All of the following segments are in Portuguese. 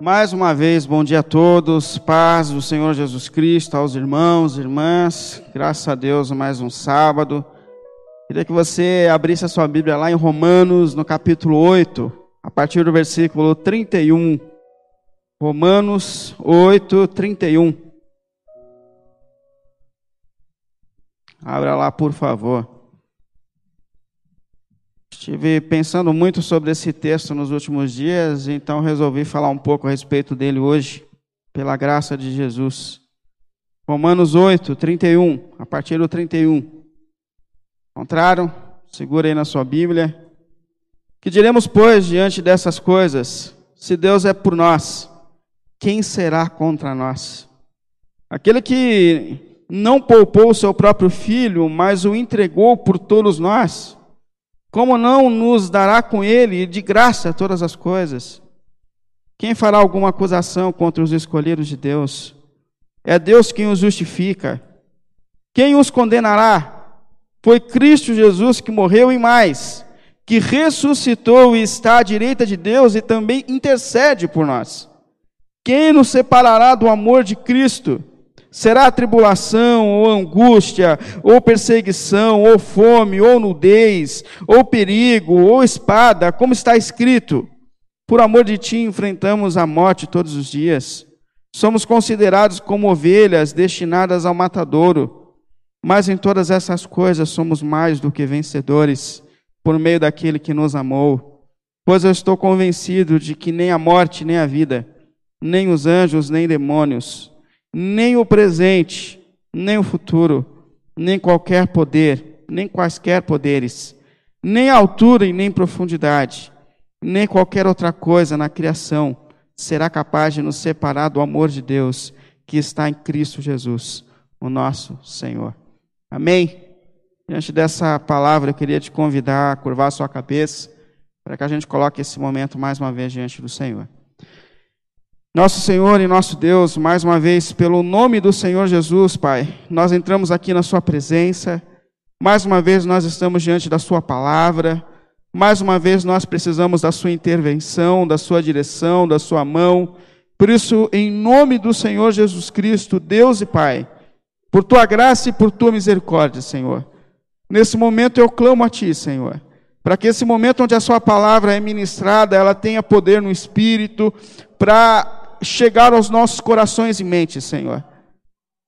Mais uma vez, bom dia a todos, paz do Senhor Jesus Cristo, aos irmãos, irmãs, graças a Deus, mais um sábado. Queria que você abrisse a sua Bíblia lá em Romanos, no capítulo 8, a partir do versículo 31. Romanos 8, 31. Abra lá, por favor. Estive pensando muito sobre esse texto nos últimos dias, então resolvi falar um pouco a respeito dele hoje, pela graça de Jesus. Romanos 8, 31, a partir do 31. Encontraram? Segura aí na sua Bíblia. Que diremos, pois, diante dessas coisas? Se Deus é por nós, quem será contra nós? Aquele que não poupou o seu próprio filho, mas o entregou por todos nós como não nos dará com ele de graça todas as coisas? Quem fará alguma acusação contra os escolhidos de Deus? É Deus quem os justifica. Quem os condenará? Foi Cristo Jesus que morreu e mais, que ressuscitou e está à direita de Deus e também intercede por nós. Quem nos separará do amor de Cristo? Será tribulação, ou angústia, ou perseguição, ou fome, ou nudez, ou perigo, ou espada, como está escrito: Por amor de ti enfrentamos a morte todos os dias. Somos considerados como ovelhas destinadas ao matadouro. Mas em todas essas coisas somos mais do que vencedores, por meio daquele que nos amou. Pois eu estou convencido de que nem a morte, nem a vida, nem os anjos, nem demônios, nem o presente, nem o futuro, nem qualquer poder, nem quaisquer poderes, nem altura e nem profundidade, nem qualquer outra coisa na criação será capaz de nos separar do amor de Deus que está em Cristo Jesus, o nosso Senhor. Amém? Diante dessa palavra, eu queria te convidar a curvar sua cabeça para que a gente coloque esse momento mais uma vez diante do Senhor. Nosso Senhor e nosso Deus, mais uma vez, pelo nome do Senhor Jesus, Pai, nós entramos aqui na Sua presença, mais uma vez nós estamos diante da Sua palavra, mais uma vez nós precisamos da Sua intervenção, da Sua direção, da Sua mão. Por isso, em nome do Senhor Jesus Cristo, Deus e Pai, por Tua graça e por Tua misericórdia, Senhor, nesse momento eu clamo a Ti, Senhor para que esse momento onde a sua palavra é ministrada, ela tenha poder no espírito para chegar aos nossos corações e mentes, Senhor.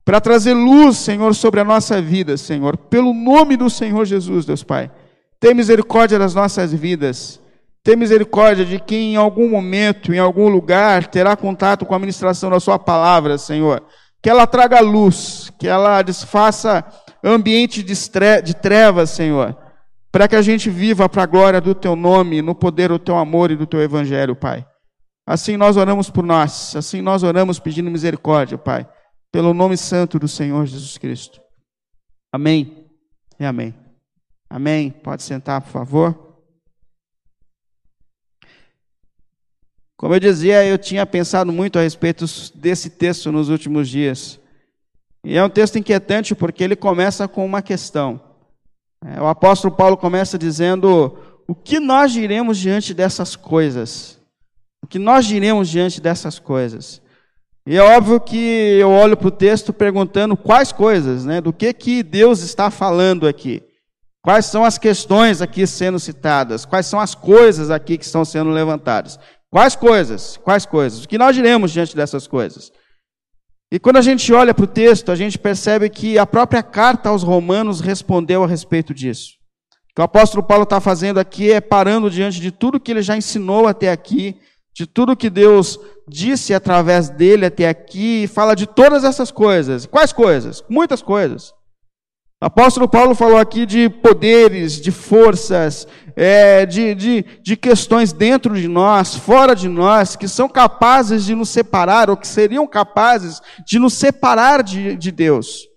Para trazer luz, Senhor, sobre a nossa vida, Senhor. Pelo nome do Senhor Jesus, Deus Pai. Tem misericórdia das nossas vidas. Tem misericórdia de quem em algum momento, em algum lugar, terá contato com a ministração da Sua palavra, Senhor. Que ela traga luz, que ela desfaça ambiente de trevas, Senhor. Para que a gente viva para a glória do Teu nome, no poder do Teu amor e do Teu evangelho, Pai. Assim nós oramos por nós, assim nós oramos pedindo misericórdia, Pai, pelo nome santo do Senhor Jesus Cristo. Amém e amém. Amém. Pode sentar, por favor. Como eu dizia, eu tinha pensado muito a respeito desse texto nos últimos dias. E é um texto inquietante porque ele começa com uma questão. É, o apóstolo Paulo começa dizendo: O que nós diremos diante dessas coisas? O que nós diremos diante dessas coisas? E é óbvio que eu olho para o texto perguntando quais coisas, né? Do que que Deus está falando aqui? Quais são as questões aqui sendo citadas? Quais são as coisas aqui que estão sendo levantadas? Quais coisas? Quais coisas? O que nós diremos diante dessas coisas? E quando a gente olha para o texto, a gente percebe que a própria carta aos Romanos respondeu a respeito disso. O que o apóstolo Paulo está fazendo aqui é parando diante de tudo que ele já ensinou até aqui de tudo que Deus disse através dele até aqui, fala de todas essas coisas. Quais coisas? Muitas coisas. O apóstolo Paulo falou aqui de poderes, de forças, é, de, de, de questões dentro de nós, fora de nós, que são capazes de nos separar, ou que seriam capazes de nos separar de, de Deus.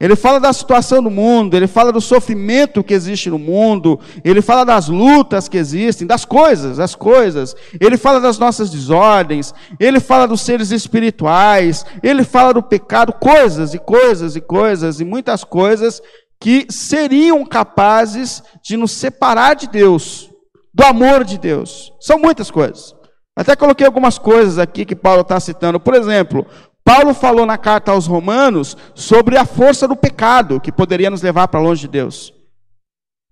Ele fala da situação do mundo, ele fala do sofrimento que existe no mundo, ele fala das lutas que existem, das coisas, das coisas. Ele fala das nossas desordens, ele fala dos seres espirituais, ele fala do pecado, coisas e coisas e coisas e muitas coisas que seriam capazes de nos separar de Deus, do amor de Deus. São muitas coisas. Até coloquei algumas coisas aqui que Paulo está citando. Por exemplo, Paulo falou na carta aos Romanos sobre a força do pecado que poderia nos levar para longe de Deus.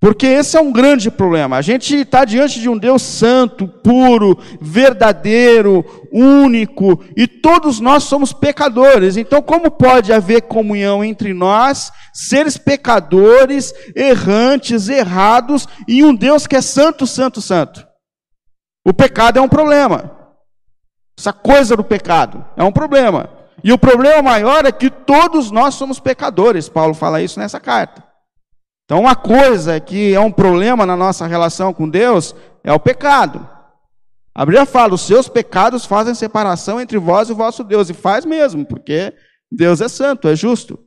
Porque esse é um grande problema. A gente está diante de um Deus santo, puro, verdadeiro, único, e todos nós somos pecadores. Então, como pode haver comunhão entre nós, seres pecadores, errantes, errados, e um Deus que é santo, santo, santo? O pecado é um problema. Essa coisa do pecado é um problema. E o problema maior é que todos nós somos pecadores. Paulo fala isso nessa carta. Então, uma coisa que é um problema na nossa relação com Deus é o pecado. A Bíblia fala: os seus pecados fazem separação entre vós e o vosso Deus. E faz mesmo, porque Deus é santo, é justo.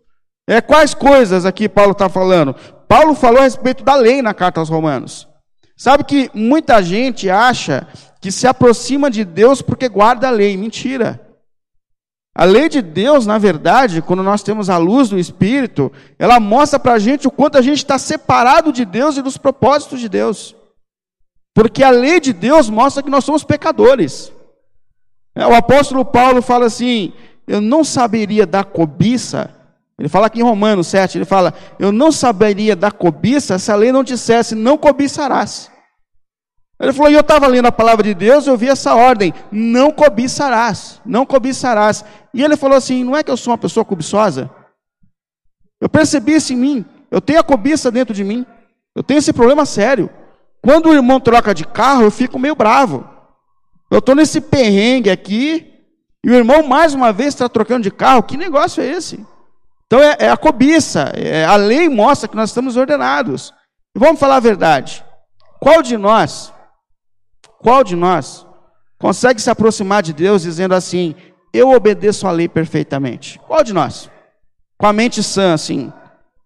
É quais coisas aqui Paulo está falando? Paulo falou a respeito da lei na carta aos Romanos. Sabe que muita gente acha que se aproxima de Deus porque guarda a lei. Mentira. A lei de Deus, na verdade, quando nós temos a luz do Espírito, ela mostra para a gente o quanto a gente está separado de Deus e dos propósitos de Deus. Porque a lei de Deus mostra que nós somos pecadores. É, o apóstolo Paulo fala assim: Eu não saberia dar cobiça. Ele fala aqui em Romanos 7, ele fala: Eu não saberia dar cobiça se a lei não dissesse, não cobiçarás. Ele falou, e eu estava lendo a palavra de Deus, eu vi essa ordem, não cobiçarás, não cobiçarás. E ele falou assim, não é que eu sou uma pessoa cobiçosa? Eu percebi isso em mim, eu tenho a cobiça dentro de mim, eu tenho esse problema sério. Quando o irmão troca de carro, eu fico meio bravo. Eu estou nesse perrengue aqui, e o irmão mais uma vez está trocando de carro, que negócio é esse? Então é, é a cobiça, é, a lei mostra que nós estamos ordenados. E vamos falar a verdade, qual de nós qual de nós consegue se aproximar de Deus dizendo assim: Eu obedeço a lei perfeitamente? Qual de nós? Com a mente sã, assim.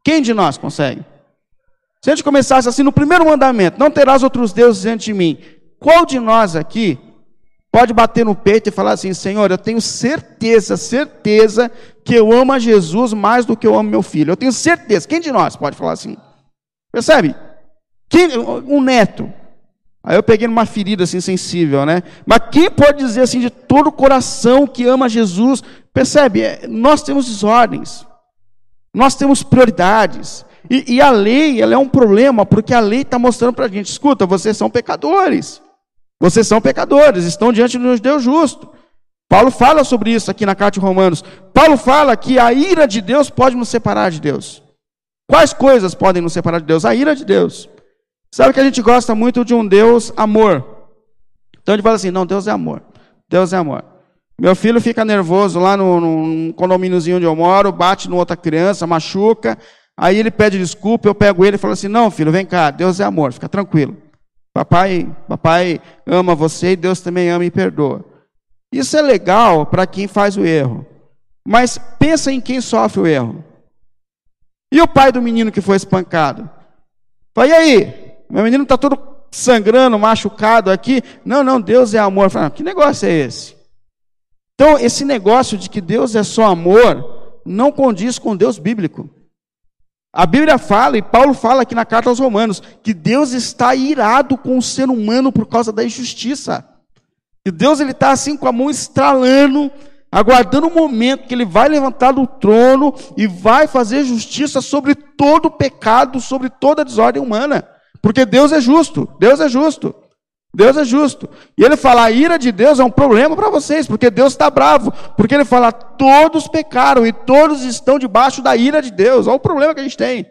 Quem de nós consegue? Se a gente começasse assim no primeiro mandamento: Não terás outros deuses diante de mim. Qual de nós aqui pode bater no peito e falar assim: Senhor, eu tenho certeza, certeza que eu amo a Jesus mais do que eu amo meu filho. Eu tenho certeza. Quem de nós pode falar assim? Percebe? Quem, um neto. Aí eu peguei numa ferida assim sensível, né? Mas quem pode dizer assim de todo o coração que ama Jesus? Percebe? É, nós temos desordens, nós temos prioridades. E, e a lei, ela é um problema, porque a lei está mostrando para a gente: escuta, vocês são pecadores. Vocês são pecadores, estão diante de um Deus justo. Paulo fala sobre isso aqui na carta de Romanos. Paulo fala que a ira de Deus pode nos separar de Deus. Quais coisas podem nos separar de Deus? A ira de Deus. Sabe que a gente gosta muito de um Deus amor. Então a gente fala assim: não, Deus é amor. Deus é amor. Meu filho fica nervoso lá no, condomíniozinho onde eu moro, bate no outra criança, machuca. Aí ele pede desculpa, eu pego ele e falo assim: não, filho, vem cá, Deus é amor, fica tranquilo. Papai, papai ama você e Deus também ama e perdoa. Isso é legal para quem faz o erro. Mas pensa em quem sofre o erro. E o pai do menino que foi espancado? Fala, e aí? Meu menino está todo sangrando, machucado aqui. Não, não, Deus é amor. Falo, que negócio é esse? Então, esse negócio de que Deus é só amor não condiz com Deus bíblico. A Bíblia fala, e Paulo fala aqui na carta aos Romanos, que Deus está irado com o ser humano por causa da injustiça. E Deus ele está assim com a mão estralando, aguardando o momento que ele vai levantar do trono e vai fazer justiça sobre todo o pecado, sobre toda a desordem humana. Porque Deus é justo, Deus é justo. Deus é justo. E ele fala: a ira de Deus é um problema para vocês, porque Deus está bravo. Porque ele fala: todos pecaram e todos estão debaixo da ira de Deus. Olha o problema que a gente tem.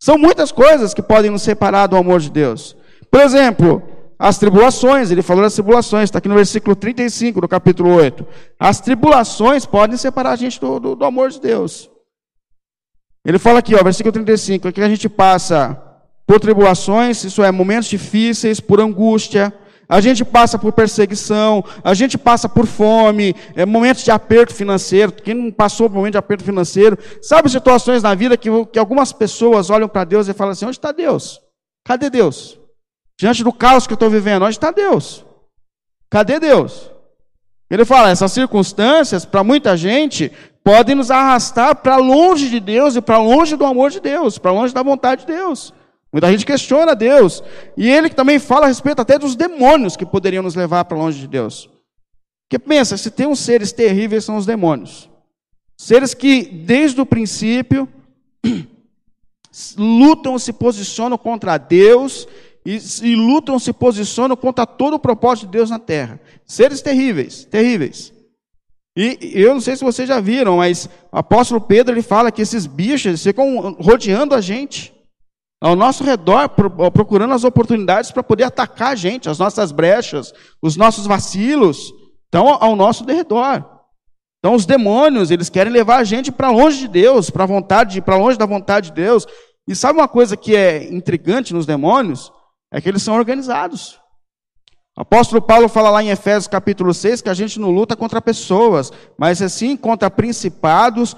São muitas coisas que podem nos separar do amor de Deus. Por exemplo, as tribulações, ele falou das tribulações, está aqui no versículo 35 do capítulo 8. As tribulações podem separar a gente do, do, do amor de Deus. Ele fala aqui, ó, versículo 35, aqui a gente passa por tribulações, isso é, momentos difíceis, por angústia, a gente passa por perseguição, a gente passa por fome, é, momentos de aperto financeiro. Quem não passou por momento de aperto financeiro, sabe situações na vida que, que algumas pessoas olham para Deus e falam assim: onde está Deus? Cadê Deus? Diante do caos que eu estou vivendo, onde está Deus? Cadê Deus? Ele fala: essas circunstâncias, para muita gente, podem nos arrastar para longe de Deus e para longe do amor de Deus, para longe da vontade de Deus. Muita gente questiona Deus. E ele também fala a respeito até dos demônios que poderiam nos levar para longe de Deus. Porque pensa, se tem uns seres terríveis, são os demônios. Seres que, desde o princípio, lutam, se posicionam contra Deus e, e lutam, se posicionam contra todo o propósito de Deus na terra. Seres terríveis, terríveis. E eu não sei se vocês já viram, mas o apóstolo Pedro ele fala que esses bichos ficam rodeando a gente, ao nosso redor, procurando as oportunidades para poder atacar a gente, as nossas brechas, os nossos vacilos, estão ao nosso redor. Então os demônios, eles querem levar a gente para longe de Deus, para vontade, para longe da vontade de Deus. E sabe uma coisa que é intrigante nos demônios? É que eles são organizados. O apóstolo Paulo fala lá em Efésios capítulo 6 que a gente não luta contra pessoas, mas assim contra principados,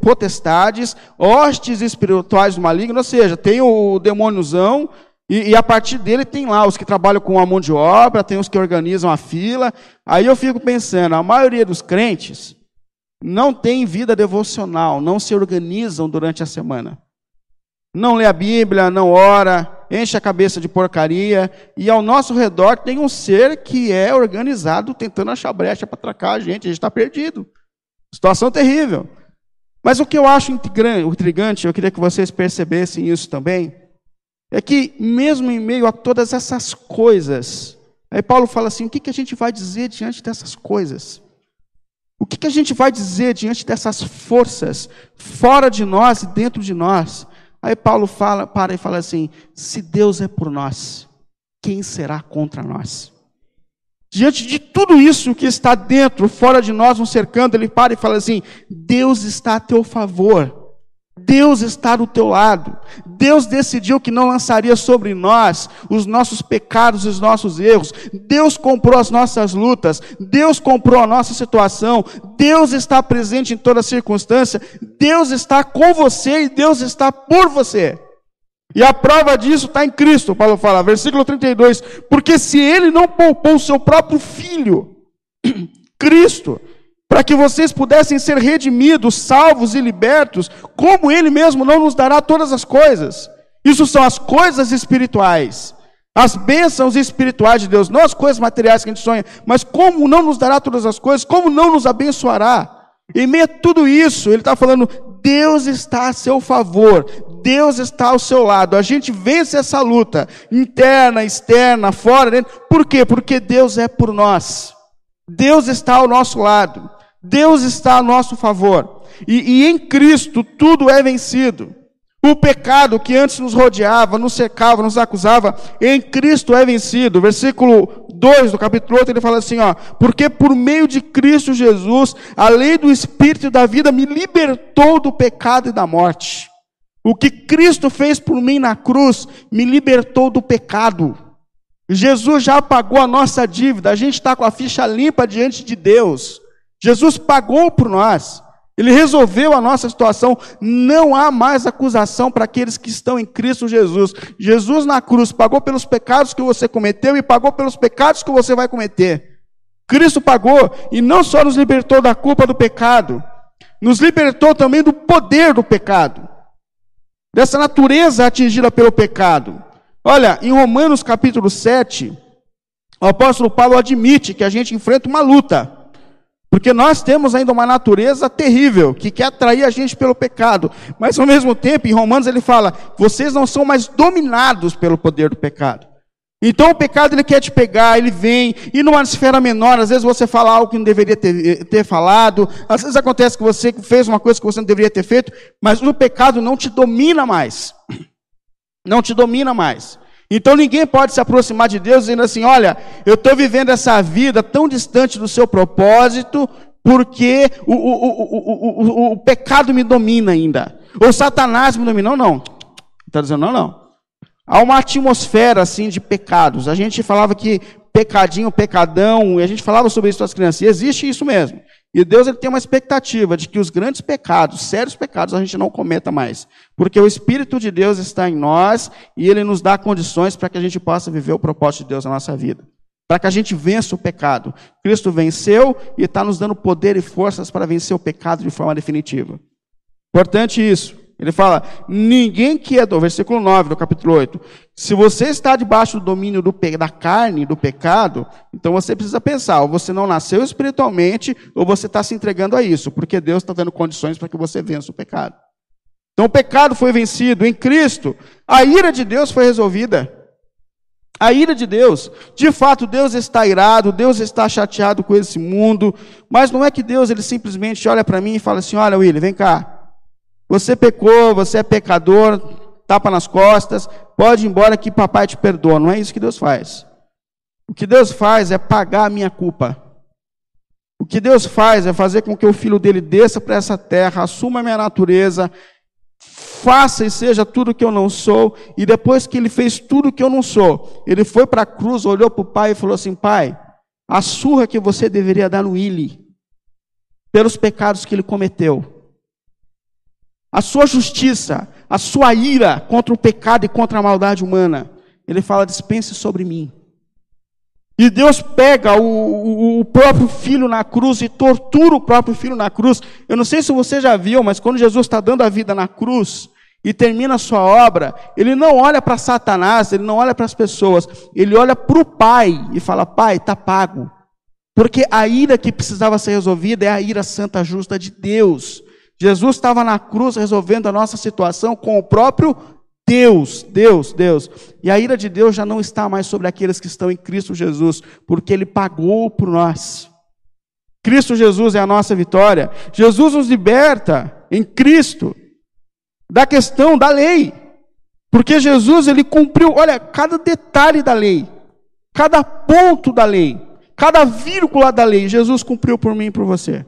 potestades, hostes espirituais do maligno, ou seja, tem o demôniozão, e, e, a partir dele tem lá os que trabalham com a mão de obra, tem os que organizam a fila. Aí eu fico pensando, a maioria dos crentes não tem vida devocional, não se organizam durante a semana. Não lê a Bíblia, não ora, enche a cabeça de porcaria, e ao nosso redor tem um ser que é organizado tentando achar brecha para atracar a gente, a gente está perdido. Situação terrível. Mas o que eu acho intrigante, eu queria que vocês percebessem isso também, é que, mesmo em meio a todas essas coisas, aí Paulo fala assim: o que, que a gente vai dizer diante dessas coisas? O que, que a gente vai dizer diante dessas forças fora de nós e dentro de nós? Aí Paulo fala, para e fala assim: se Deus é por nós, quem será contra nós? Diante de tudo isso que está dentro, fora de nós, nos cercando, ele para e fala assim: Deus está a teu favor. Deus está do teu lado. Deus decidiu que não lançaria sobre nós os nossos pecados e os nossos erros. Deus comprou as nossas lutas. Deus comprou a nossa situação. Deus está presente em toda circunstância. Deus está com você e Deus está por você. E a prova disso está em Cristo, Paulo fala, versículo 32. Porque se ele não poupou o seu próprio filho, Cristo, para que vocês pudessem ser redimidos, salvos e libertos, como Ele mesmo não nos dará todas as coisas. Isso são as coisas espirituais, as bênçãos espirituais de Deus, não as coisas materiais que a gente sonha, mas como não nos dará todas as coisas, como não nos abençoará. Em meio a tudo isso, Ele está falando, Deus está a seu favor, Deus está ao seu lado. A gente vence essa luta, interna, externa, fora, dentro. Por quê? Porque Deus é por nós. Deus está ao nosso lado. Deus está a nosso favor. E, e, em Cristo tudo é vencido. O pecado que antes nos rodeava, nos secava, nos acusava, em Cristo é vencido. Versículo 2 do capítulo 8, ele fala assim: ó, porque por meio de Cristo Jesus, a lei do Espírito da vida me libertou do pecado e da morte. O que Cristo fez por mim na cruz me libertou do pecado. Jesus já pagou a nossa dívida, a gente está com a ficha limpa diante de Deus. Jesus pagou por nós. Ele resolveu a nossa situação. Não há mais acusação para aqueles que estão em Cristo Jesus. Jesus na cruz pagou pelos pecados que você cometeu e pagou pelos pecados que você vai cometer. Cristo pagou e não só nos libertou da culpa do pecado, nos libertou também do poder do pecado, dessa natureza atingida pelo pecado. Olha, em Romanos capítulo 7, o apóstolo Paulo admite que a gente enfrenta uma luta. Porque nós temos ainda uma natureza terrível, que quer atrair a gente pelo pecado. Mas ao mesmo tempo, em Romanos ele fala: vocês não são mais dominados pelo poder do pecado. Então o pecado ele quer te pegar, ele vem, e numa esfera menor, às vezes você fala algo que não deveria ter, ter falado, às vezes acontece que você fez uma coisa que você não deveria ter feito, mas o pecado não te domina mais. Não te domina mais. Então ninguém pode se aproximar de Deus dizendo assim: olha, eu estou vivendo essa vida tão distante do seu propósito, porque o, o, o, o, pecado me domina ainda. Ou Satanás me domina. Não, não. Está dizendo não, não. Há uma atmosfera assim de pecados. A gente falava que pecadinho, pecadão, e a gente falava sobre isso para as crianças. E existe isso mesmo. E Deus ele tem uma expectativa de que os grandes pecados, sérios pecados, a gente não cometa mais. Porque o Espírito de Deus está em nós e ele nos dá condições para que a gente possa viver o propósito de Deus na nossa vida. Para que a gente vença o pecado. Cristo venceu e está nos dando poder e forças para vencer o pecado de forma definitiva. Importante isso. Ele fala: ninguém que é do versículo 9 do capítulo 8. Se você está debaixo do domínio do, da carne, do pecado, então você precisa pensar: ou você não nasceu espiritualmente, ou você está se entregando a isso, porque Deus está dando condições para que você vença o pecado. Então o pecado foi vencido em Cristo, a ira de Deus foi resolvida. A ira de Deus, de fato, Deus está irado, Deus está chateado com esse mundo, mas não é que Deus ele simplesmente olha para mim e fala assim: Olha, William, vem cá, você pecou, você é pecador, tapa nas costas, pode ir embora que papai te perdoa. Não é isso que Deus faz. O que Deus faz é pagar a minha culpa. O que Deus faz é fazer com que o filho dele desça para essa terra, assuma a minha natureza, faça e seja tudo que eu não sou, e depois que ele fez tudo que eu não sou, ele foi para a cruz, olhou para o pai e falou assim: Pai, a surra que você deveria dar no Willi, pelos pecados que ele cometeu, a sua justiça, a sua ira contra o pecado e contra a maldade humana. Ele fala: dispense sobre mim. E Deus pega o, o, o, próprio filho na cruz e tortura o próprio filho na cruz. Eu não sei se você já viu, mas quando Jesus está dando a vida na cruz e termina a sua obra, ele não olha para Satanás, ele não olha para as pessoas, ele olha para o Pai e fala: Pai, está pago. Porque a ira que precisava ser resolvida é a ira santa justa de Deus. Jesus estava na cruz resolvendo a nossa situação com o próprio Deus, Deus, Deus. E a ira de Deus já não está mais sobre aqueles que estão em Cristo Jesus, porque Ele pagou por nós. Cristo Jesus é a nossa vitória. Jesus nos liberta em Cristo da questão da lei. Porque Jesus, ele cumpriu, olha, cada detalhe da lei, cada ponto da lei, cada vírgula da lei, Jesus cumpriu por mim e por você.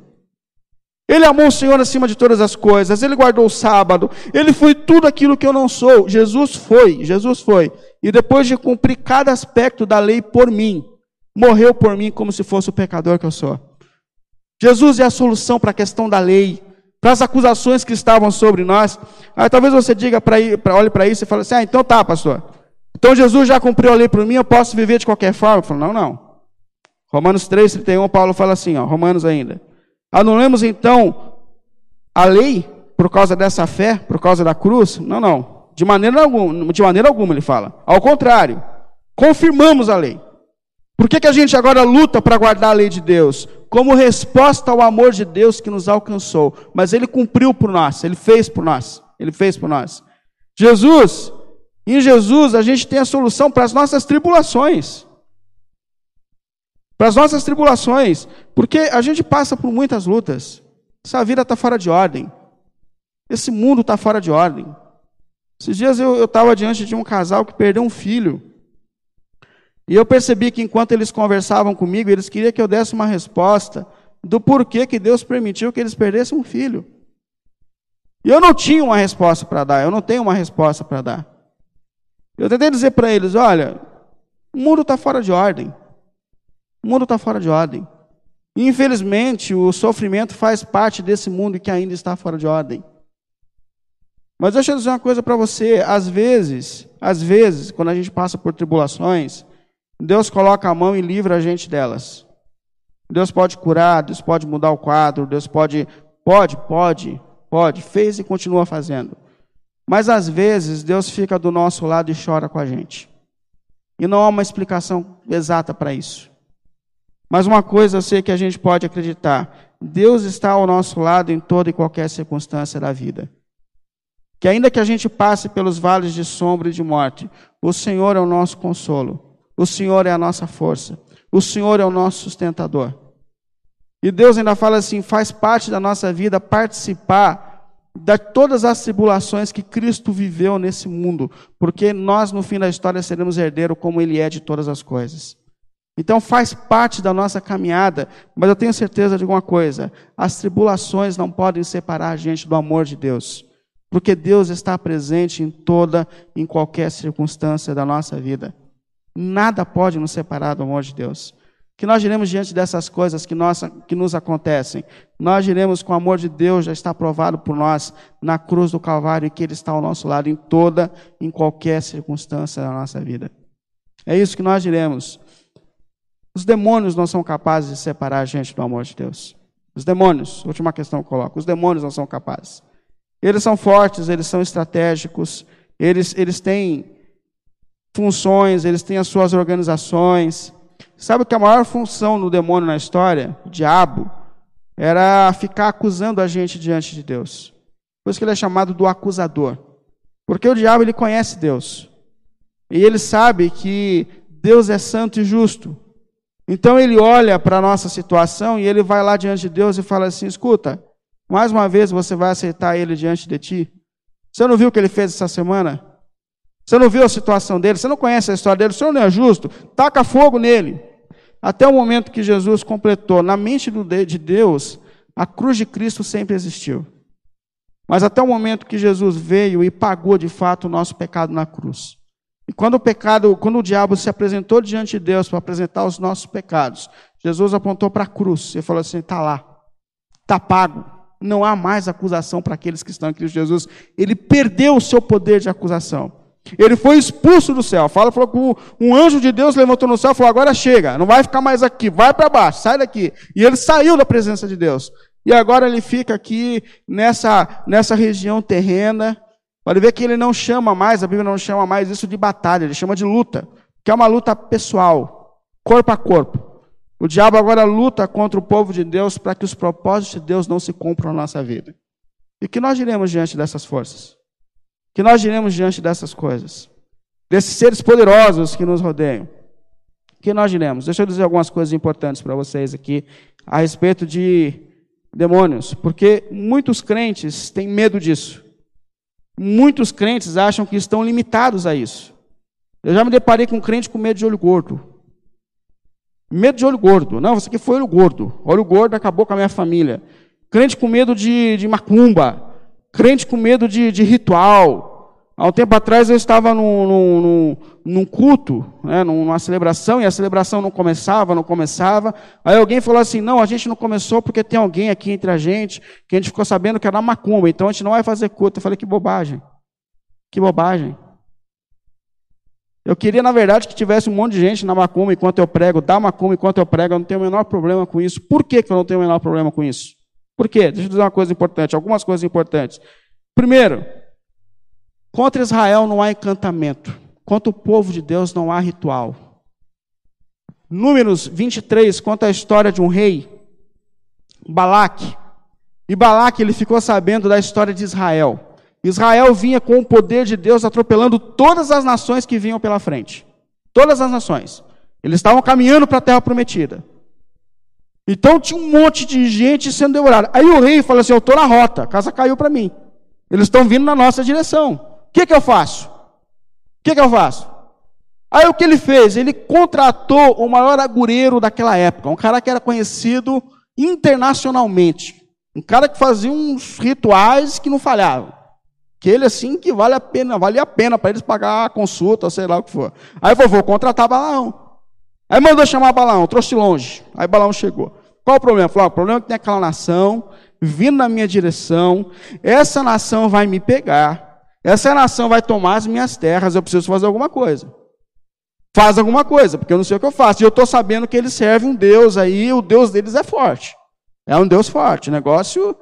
Ele amou o Senhor acima de todas as coisas, ele guardou o sábado, ele foi tudo aquilo que eu não sou. Jesus foi, Jesus foi. E depois de cumprir cada aspecto da lei por mim, morreu por mim como se fosse o pecador que eu sou. Jesus é a solução para a questão da lei, para as acusações que estavam sobre nós. Aí talvez você diga para olhe para isso e fale assim: "Ah, então tá, pastor. Então Jesus já cumpriu a lei por mim, eu posso viver de qualquer forma?" Eu falo: "Não, não." Romanos 3:31, Paulo fala assim, ó, Romanos ainda. Anulemos então a lei por causa dessa fé, por causa da cruz? Não, não. De maneira alguma, de maneira alguma ele fala. Ao contrário, confirmamos a lei. Por que, que a gente agora luta para guardar a lei de Deus? Como resposta ao amor de Deus que nos alcançou. Mas ele cumpriu por nós, ele fez por nós. Ele fez por nós. Jesus, em Jesus a gente tem a solução para as nossas tribulações para as nossas tribulações, porque a gente passa por muitas lutas. Essa vida está fora de ordem. Esse mundo está fora de ordem. Esses dias eu estava diante de um casal que perdeu um filho. E eu percebi que enquanto eles conversavam comigo, eles queriam que eu desse uma resposta do porquê que Deus permitiu que eles perdessem um filho. E eu não tinha uma resposta para dar, eu não tenho uma resposta para dar. Eu tentei dizer para eles: olha, o mundo está fora de ordem. O mundo está fora de ordem. Infelizmente, o sofrimento faz parte desse mundo que ainda está fora de ordem. Mas deixa eu dizer uma coisa para você. Às vezes, às vezes, quando a gente passa por tribulações, Deus coloca a mão e livra a gente delas. Deus pode curar, Deus pode mudar o quadro, Deus pode, pode, pode, pode, fez e continua fazendo. Mas às vezes Deus fica do nosso lado e chora com a gente. E não há uma explicação exata para isso. Mas uma coisa eu sei que a gente pode acreditar: Deus está ao nosso lado em toda e qualquer circunstância da vida. Que ainda que a gente passe pelos vales de sombra e de morte, o Senhor é o nosso consolo, o Senhor é a nossa força, o Senhor é o nosso sustentador. E Deus ainda fala assim: faz parte da nossa vida participar de todas as tribulações que Cristo viveu nesse mundo, porque nós, no fim da história, seremos herdeiros como Ele é de todas as coisas. Então faz parte da nossa caminhada, mas eu tenho certeza de uma coisa: as tribulações não podem separar a gente do amor de Deus, porque Deus está presente em toda, em qualquer circunstância da nossa vida. Nada pode nos separar do amor de Deus. Que nós diremos diante dessas coisas que, nós, que nos acontecem, nós diremos que o amor de Deus já está provado por nós na cruz do Calvário e que Ele está ao nosso lado em toda, em qualquer circunstância da nossa vida. É isso que nós diremos. Os demônios não são capazes de separar a gente do amor de Deus. Os demônios, última questão que eu coloco, os demônios não são capazes. Eles são fortes, eles são estratégicos, eles, eles têm funções, eles têm as suas organizações. Sabe que a maior função do demônio na história, o diabo, era ficar acusando a gente diante de Deus. Por isso que ele é chamado do acusador. Porque o diabo ele conhece Deus. E ele sabe que Deus é santo e justo. Então ele olha para a nossa situação e ele vai lá diante de Deus e fala assim: escuta, mais uma vez você vai aceitar ele diante de ti? Você não viu o que ele fez essa semana? Você não viu a situação dele? Você não conhece a história dele? O senhor não é justo? Taca fogo nele. Até o momento que Jesus completou, na mente de Deus, a cruz de Cristo sempre existiu. Mas até o momento que Jesus veio e pagou de fato o nosso pecado na cruz. E quando o pecado, quando o diabo se apresentou diante de Deus para apresentar os nossos pecados, Jesus apontou para a cruz e falou assim: está lá, está pago. Não há mais acusação para aqueles que estão em Jesus. Ele perdeu o seu poder de acusação. Ele foi expulso do céu. Fala, falou que um anjo de Deus levantou no céu e falou: agora chega, não vai ficar mais aqui, vai para baixo, sai daqui. E ele saiu da presença de Deus. E agora ele fica aqui nessa, nessa região terrena. Pode ver que ele não chama mais, a Bíblia não chama mais isso de batalha, ele chama de luta, que é uma luta pessoal, corpo a corpo. O diabo agora luta contra o povo de Deus para que os propósitos de Deus não se cumpram na nossa vida. E que nós diremos diante dessas forças? que nós diremos diante dessas coisas? Desses seres poderosos que nos rodeiam? que nós diremos? Deixa eu dizer algumas coisas importantes para vocês aqui a respeito de demônios, porque muitos crentes têm medo disso. Muitos crentes acham que estão limitados a isso. Eu já me deparei com um crente com medo de olho gordo. Medo de olho gordo. Não, você que foi olho gordo. Olho gordo acabou com a minha família. Crente com medo de, de macumba crente com medo de, de ritual. Há um tempo atrás eu estava num, num, num culto, né, numa celebração, e a celebração não começava, não começava. Aí alguém falou assim: não, a gente não começou porque tem alguém aqui entre a gente que a gente ficou sabendo que era macumba, então a gente não vai fazer culto. Eu falei: que bobagem. Que bobagem. Eu queria, na verdade, que tivesse um monte de gente na macumba enquanto eu prego, da macumba enquanto eu prego, eu não tenho o menor problema com isso. Por que, que eu não tenho o menor problema com isso? Por quê? Deixa eu dizer uma coisa importante, algumas coisas importantes. Primeiro, contra Israel não há encantamento. Contra o povo de Deus não há ritual. Números 23 conta a história de um rei, Balaque. E Balaque ele ficou sabendo da história de Israel. Israel vinha com o poder de Deus atropelando todas as nações que vinham pela frente. Todas as nações. Eles estavam caminhando para a terra prometida. Então tinha um monte de gente sendo devorada. Aí o rei falou assim: Eu estou na rota, a casa caiu para mim. Eles estão vindo na nossa direção. O que, que eu faço? O que, que eu faço? Aí o que ele fez? Ele contratou o maior agureiro daquela época, um cara que era conhecido internacionalmente. Um cara que fazia uns rituais que não falhavam. Que ele, assim, que vale a pena, vale a pena para eles pagar a consulta, sei lá o que for. Aí falou, vou contratar Balaão. Aí mandou chamar Balaão, trouxe longe. Aí Balaão chegou. Qual o problema? Falou, ah, o problema é que tem aquela nação vindo na minha direção, essa nação vai me pegar, essa nação vai tomar as minhas terras, eu preciso fazer alguma coisa. Faz alguma coisa, porque eu não sei o que eu faço. E eu estou sabendo que eles servem um Deus aí, o Deus deles é forte. É um Deus forte. Negócio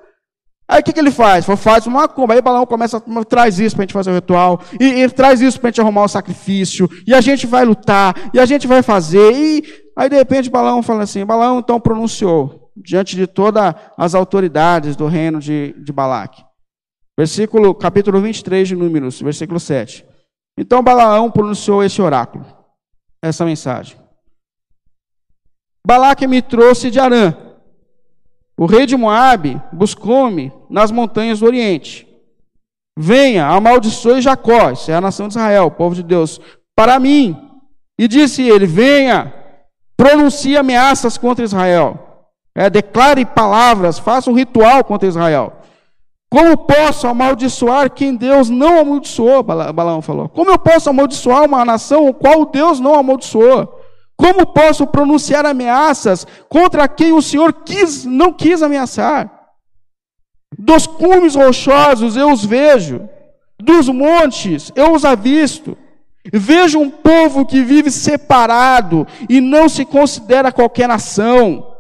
Aí o que, que ele faz? Faz uma macumba. Aí Balaão começa traz isso para a gente fazer o ritual. E, e traz isso para a gente arrumar o sacrifício. E a gente vai lutar. E a gente vai fazer. E aí de repente Balaão fala assim: Balaão então pronunciou diante de todas as autoridades do reino de, de Balaque. Versículo, capítulo 23 de Números, versículo 7. Então Balaão pronunciou esse oráculo, essa mensagem. Balaque me trouxe de Arã o rei de Moabe buscou-me nas montanhas do Oriente. Venha, amaldiçoe Jacó, isso é a nação de Israel, o povo de Deus, para mim. E disse ele: Venha, pronuncie ameaças contra Israel. É, declare palavras, faça um ritual contra Israel. Como posso amaldiçoar quem Deus não amaldiçoou? Balaão falou. Como eu posso amaldiçoar uma nação qual Deus não amaldiçoou? Como posso pronunciar ameaças contra quem o Senhor quis, não quis ameaçar? Dos cumes rochosos eu os vejo, dos montes eu os avisto. Vejo um povo que vive separado e não se considera qualquer nação.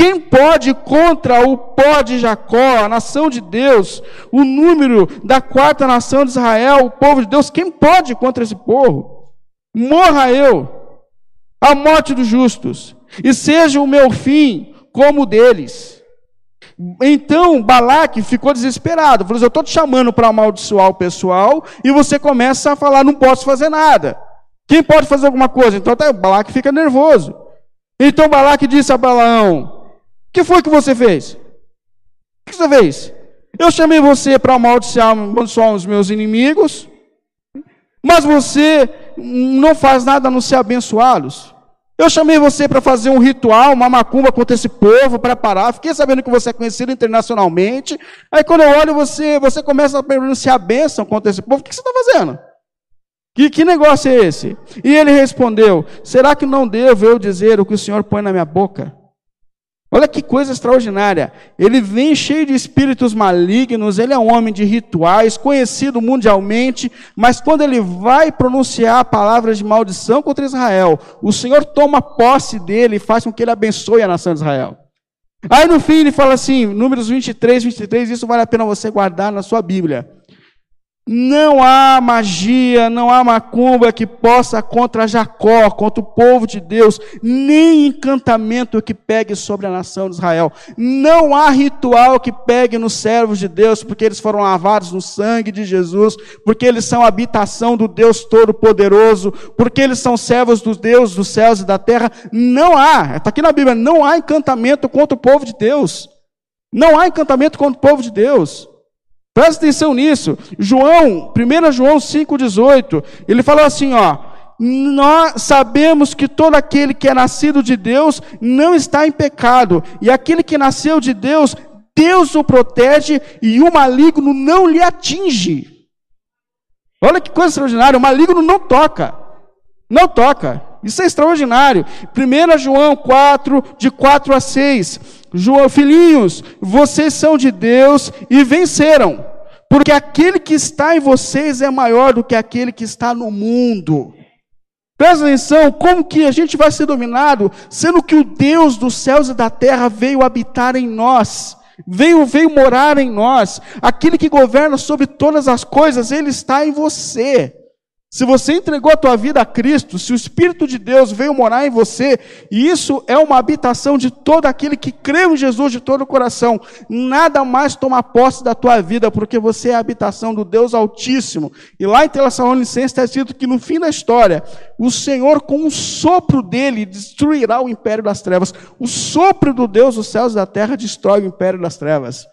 Quem pode contra o pó de Jacó, a nação de Deus, o número da quarta nação de Israel, o povo de Deus? Quem pode contra esse povo? Morra eu, a morte dos justos, e seja o meu fim como o deles. Então Balaque ficou desesperado. Falou: assim, Eu estou te chamando para amaldiçoar o pessoal, e você começa a falar: Não posso fazer nada. Quem pode fazer alguma coisa? Então até Balaque fica nervoso. Então Balaque disse a Balaão: que foi que você fez? O que você fez? Eu chamei você para amaldiçoar, amaldiçoar os meus inimigos, mas você não faz nada a não ser abençoá-los. Eu chamei você para fazer um ritual, uma macumba contra esse povo, para parar. Fiquei sabendo que você é conhecido internacionalmente. Aí quando eu olho você, você começa a pronunciar bênção contra esse povo. O que você está fazendo? Que, que negócio é esse? E ele respondeu: Será que não devo eu dizer o que o Senhor põe na minha boca? Olha que coisa extraordinária. Ele vem cheio de espíritos malignos, ele é um homem de rituais, conhecido mundialmente, mas quando ele vai pronunciar palavras de maldição contra Israel, o Senhor toma posse dele e faz com que ele abençoe a nação de Israel. Aí no fim ele fala assim, números 23, 23, isso vale a pena você guardar na sua Bíblia. Não há magia, não há macumba que possa contra Jacó, contra o povo de Deus, nem encantamento que pegue sobre a nação de Israel. Não há ritual que pegue nos servos de Deus, porque eles foram lavados no sangue de Jesus, porque eles são habitação do Deus Todo-Poderoso, porque eles são servos dos Deus dos céus e da terra. Não há, está aqui na Bíblia, não há encantamento contra o povo de Deus. Não há encantamento contra o povo de Deus. Presta atenção nisso. João, 1 João 5,18, ele falou assim: ó. Nós sabemos que todo aquele que é nascido de Deus não está em pecado, e aquele que nasceu de Deus, Deus o protege e o maligno não lhe atinge. Olha que coisa extraordinária, o maligno não toca, não toca. Isso é extraordinário. 1 João 4, de 4 a 6. João, filhinhos, vocês são de Deus e venceram, porque aquele que está em vocês é maior do que aquele que está no mundo. Presta atenção, como que a gente vai ser dominado, sendo que o Deus dos céus e da terra veio habitar em nós, veio, veio morar em nós, aquele que governa sobre todas as coisas, ele está em você. Se você entregou a tua vida a Cristo, se o Espírito de Deus veio morar em você, e isso é uma habitação de todo aquele que crê em Jesus de todo o coração, nada mais toma posse da tua vida, porque você é a habitação do Deus Altíssimo. E lá em Tessalonicenses está escrito que no fim da história, o Senhor com um sopro dele destruirá o império das trevas. O sopro do Deus dos céus e da terra destrói o império das trevas.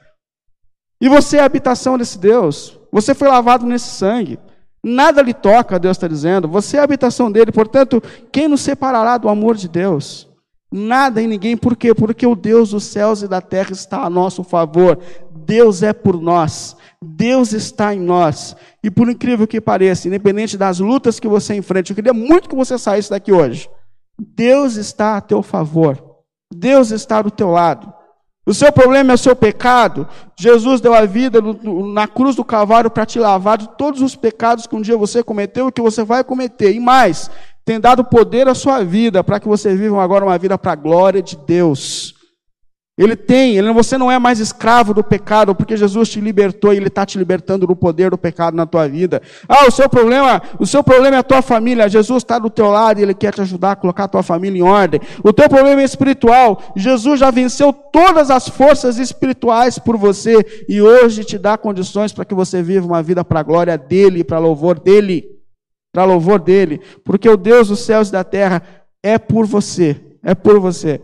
E você é a habitação desse Deus. Você foi lavado nesse sangue. Nada lhe toca, Deus está dizendo. Você é a habitação dele, portanto, quem nos separará do amor de Deus? Nada e ninguém, por quê? Porque o Deus dos céus e da terra está a nosso favor. Deus é por nós. Deus está em nós. E por incrível que pareça, independente das lutas que você enfrenta, eu queria muito que você saísse daqui hoje. Deus está a teu favor. Deus está do teu lado. O seu problema é o seu pecado. Jesus deu a vida na cruz do Calvário para te lavar de todos os pecados que um dia você cometeu e que você vai cometer. E mais, tem dado poder à sua vida para que você viva agora uma vida para a glória de Deus. Ele tem, ele, você não é mais escravo do pecado, porque Jesus te libertou e Ele está te libertando do poder do pecado na tua vida. Ah, o seu problema, o seu problema é a tua família. Jesus está do teu lado e Ele quer te ajudar a colocar a tua família em ordem. O teu problema é espiritual. Jesus já venceu todas as forças espirituais por você e hoje te dá condições para que você viva uma vida para a glória dEle, para louvor dEle, para louvor dEle, porque o Deus dos céus e da terra é por você, é por você.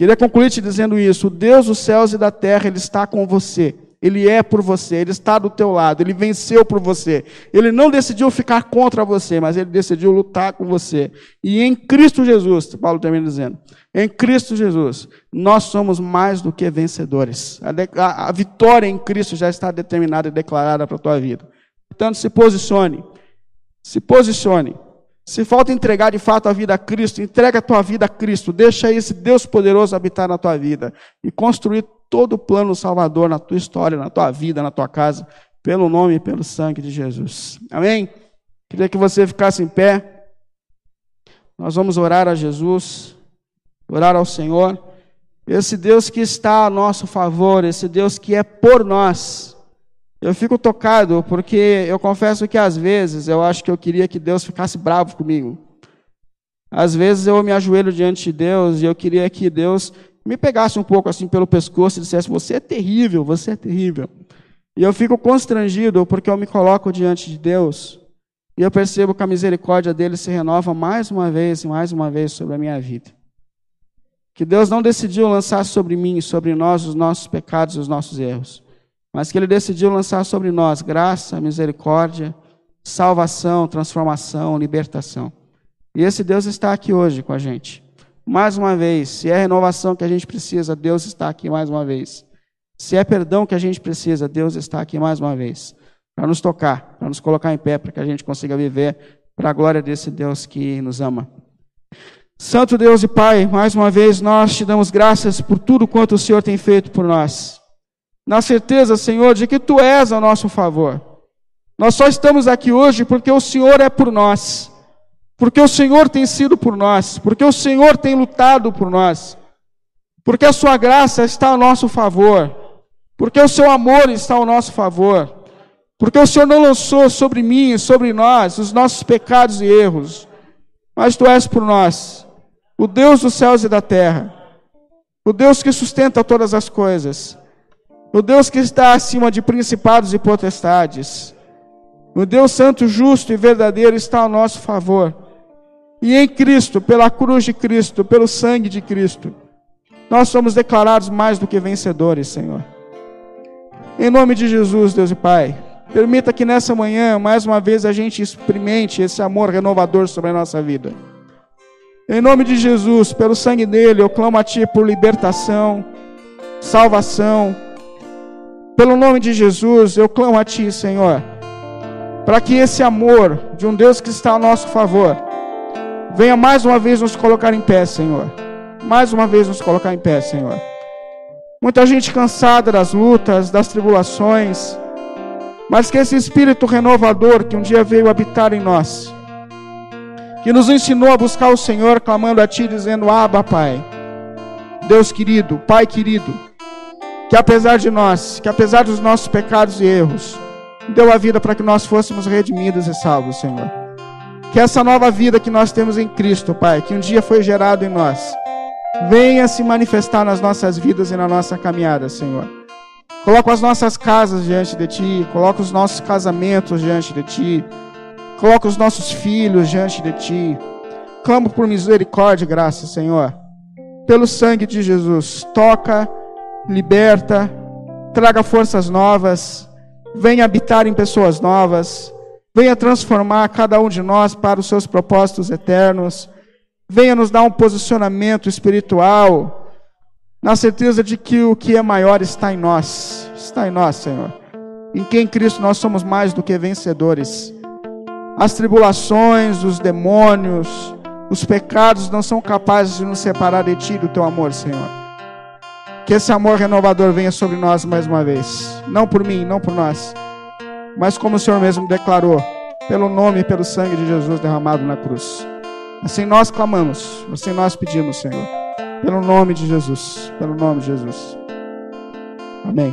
Queria concluir te dizendo isso: o Deus dos céus e da terra, Ele está com você. Ele é por você, Ele está do teu lado, Ele venceu por você. Ele não decidiu ficar contra você, mas Ele decidiu lutar com você. E em Cristo Jesus, Paulo termina dizendo, em Cristo Jesus, nós somos mais do que vencedores. A, a, a vitória em Cristo já está determinada e declarada para a tua vida. Portanto, se posicione, se posicione. Se falta entregar de fato a vida a Cristo, entrega a tua vida a Cristo. Deixa esse Deus poderoso habitar na tua vida e construir todo o plano salvador na tua história, na tua vida, na tua casa, pelo nome e pelo sangue de Jesus. Amém? Queria que você ficasse em pé. Nós vamos orar a Jesus, orar ao Senhor. esse Deus que está a nosso favor, esse Deus que é por nós. Eu fico tocado porque eu confesso que às vezes eu acho que eu queria que Deus ficasse bravo comigo. Às vezes eu me ajoelho diante de Deus e eu queria que Deus me pegasse um pouco assim pelo pescoço e dissesse: Você é terrível, você é terrível. E eu fico constrangido porque eu me coloco diante de Deus e eu percebo que a misericórdia dele se renova mais uma vez e mais uma vez sobre a minha vida. Que Deus não decidiu lançar sobre mim e sobre nós os nossos pecados e os nossos erros, mas que Ele decidiu lançar sobre nós graça, misericórdia, salvação, transformação, libertação. E esse Deus está aqui hoje com a gente. Mais uma vez, se é renovação que a gente precisa, Deus está aqui mais uma vez. Se é perdão que a gente precisa, Deus está aqui mais uma vez. Para nos tocar, para nos colocar em pé, para que a gente consiga viver para a glória desse Deus que nos ama. Santo Deus e Pai, mais uma vez nós te damos graças por tudo quanto o Senhor tem feito por nós. Na certeza, Senhor, de que tu és a nosso favor. Nós só estamos aqui hoje porque o Senhor é por nós. Porque o Senhor tem sido por nós, porque o Senhor tem lutado por nós. Porque a sua graça está ao nosso favor. Porque o seu amor está ao nosso favor. Porque o Senhor não lançou sobre mim e sobre nós os nossos pecados e erros, mas tu és por nós o Deus dos céus e da terra, o Deus que sustenta todas as coisas, o Deus que está acima de principados e potestades, o Deus santo, justo e verdadeiro está ao nosso favor. E em Cristo, pela cruz de Cristo, pelo sangue de Cristo, nós somos declarados mais do que vencedores, Senhor. Em nome de Jesus, Deus e Pai, permita que nessa manhã, mais uma vez, a gente experimente esse amor renovador sobre a nossa vida. Em nome de Jesus, pelo sangue dele, eu clamo a Ti por libertação, salvação. Pelo nome de Jesus, eu clamo a Ti, Senhor, para que esse amor de um Deus que está a nosso favor venha mais uma vez nos colocar em pé, Senhor. Mais uma vez nos colocar em pé, Senhor. Muita gente cansada das lutas, das tribulações, mas que esse Espírito renovador que um dia veio habitar em nós, que nos ensinou a buscar o Senhor, clamando a Ti, dizendo: Abba, Pai, Deus querido, Pai querido, que apesar de nós, que apesar dos nossos pecados e erros, deu a vida para que nós fôssemos redimidos e salvos, Senhor. Que essa nova vida que nós temos em Cristo, Pai, que um dia foi gerado em nós, venha se manifestar nas nossas vidas e na nossa caminhada, Senhor. Coloca as nossas casas diante de Ti, coloca os nossos casamentos diante de Ti. Coloca os nossos filhos diante de ti. Clamo por misericórdia e graça, Senhor. Pelo sangue de Jesus, toca, liberta, traga forças novas, venha habitar em pessoas novas, venha transformar cada um de nós para os seus propósitos eternos, venha nos dar um posicionamento espiritual, na certeza de que o que é maior está em nós, está em nós, Senhor. Em quem Cristo nós somos mais do que vencedores. As tribulações, os demônios, os pecados não são capazes de nos separar de Ti, do Teu amor, Senhor. Que esse amor renovador venha sobre nós mais uma vez. Não por mim, não por nós, mas como o Senhor mesmo declarou, pelo nome e pelo sangue de Jesus derramado na cruz. Assim nós clamamos, assim nós pedimos, Senhor. Pelo nome de Jesus, pelo nome de Jesus. Amém.